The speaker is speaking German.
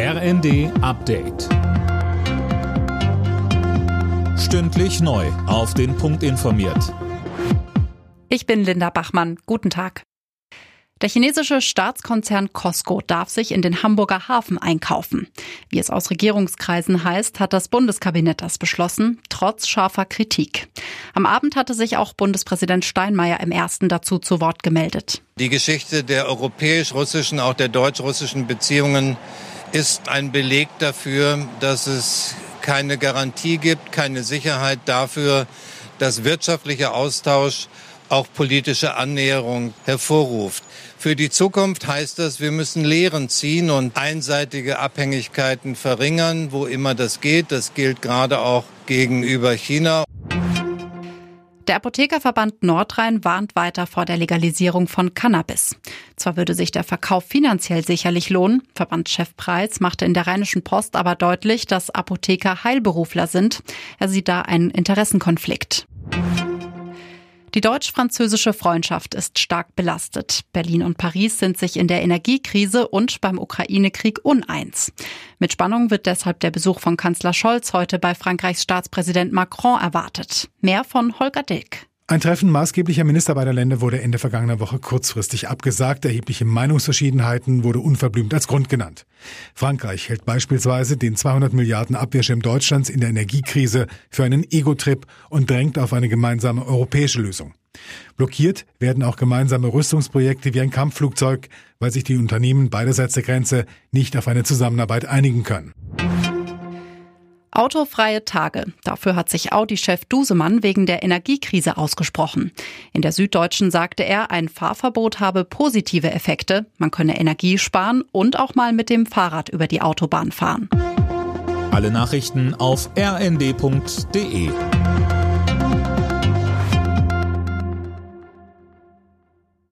RND Update. Stündlich neu. Auf den Punkt informiert. Ich bin Linda Bachmann. Guten Tag. Der chinesische Staatskonzern Costco darf sich in den Hamburger Hafen einkaufen. Wie es aus Regierungskreisen heißt, hat das Bundeskabinett das beschlossen, trotz scharfer Kritik. Am Abend hatte sich auch Bundespräsident Steinmeier im ersten dazu zu Wort gemeldet. Die Geschichte der europäisch-russischen, auch der deutsch-russischen Beziehungen ist ein Beleg dafür, dass es keine Garantie gibt, keine Sicherheit dafür, dass wirtschaftlicher Austausch auch politische Annäherung hervorruft. Für die Zukunft heißt das, wir müssen Lehren ziehen und einseitige Abhängigkeiten verringern, wo immer das geht. Das gilt gerade auch gegenüber China. Der Apothekerverband Nordrhein warnt weiter vor der Legalisierung von Cannabis. Zwar würde sich der Verkauf finanziell sicherlich lohnen, Verbandschef Preis machte in der Rheinischen Post aber deutlich, dass Apotheker Heilberufler sind. Er sieht da einen Interessenkonflikt. Die deutsch-französische Freundschaft ist stark belastet. Berlin und Paris sind sich in der Energiekrise und beim Ukraine-Krieg uneins. Mit Spannung wird deshalb der Besuch von Kanzler Scholz heute bei Frankreichs Staatspräsident Macron erwartet. Mehr von Holger Dilk. Ein Treffen maßgeblicher Minister beider Länder wurde Ende vergangener Woche kurzfristig abgesagt. Erhebliche Meinungsverschiedenheiten wurde unverblümt als Grund genannt. Frankreich hält beispielsweise den 200 Milliarden Abwehrschirm Deutschlands in der Energiekrise für einen Ego-Trip und drängt auf eine gemeinsame europäische Lösung. Blockiert werden auch gemeinsame Rüstungsprojekte wie ein Kampfflugzeug, weil sich die Unternehmen beiderseits der Grenze nicht auf eine Zusammenarbeit einigen können. Autofreie Tage. Dafür hat sich Audi-Chef Dusemann wegen der Energiekrise ausgesprochen. In der Süddeutschen sagte er, ein Fahrverbot habe positive Effekte. Man könne Energie sparen und auch mal mit dem Fahrrad über die Autobahn fahren. Alle Nachrichten auf rnd.de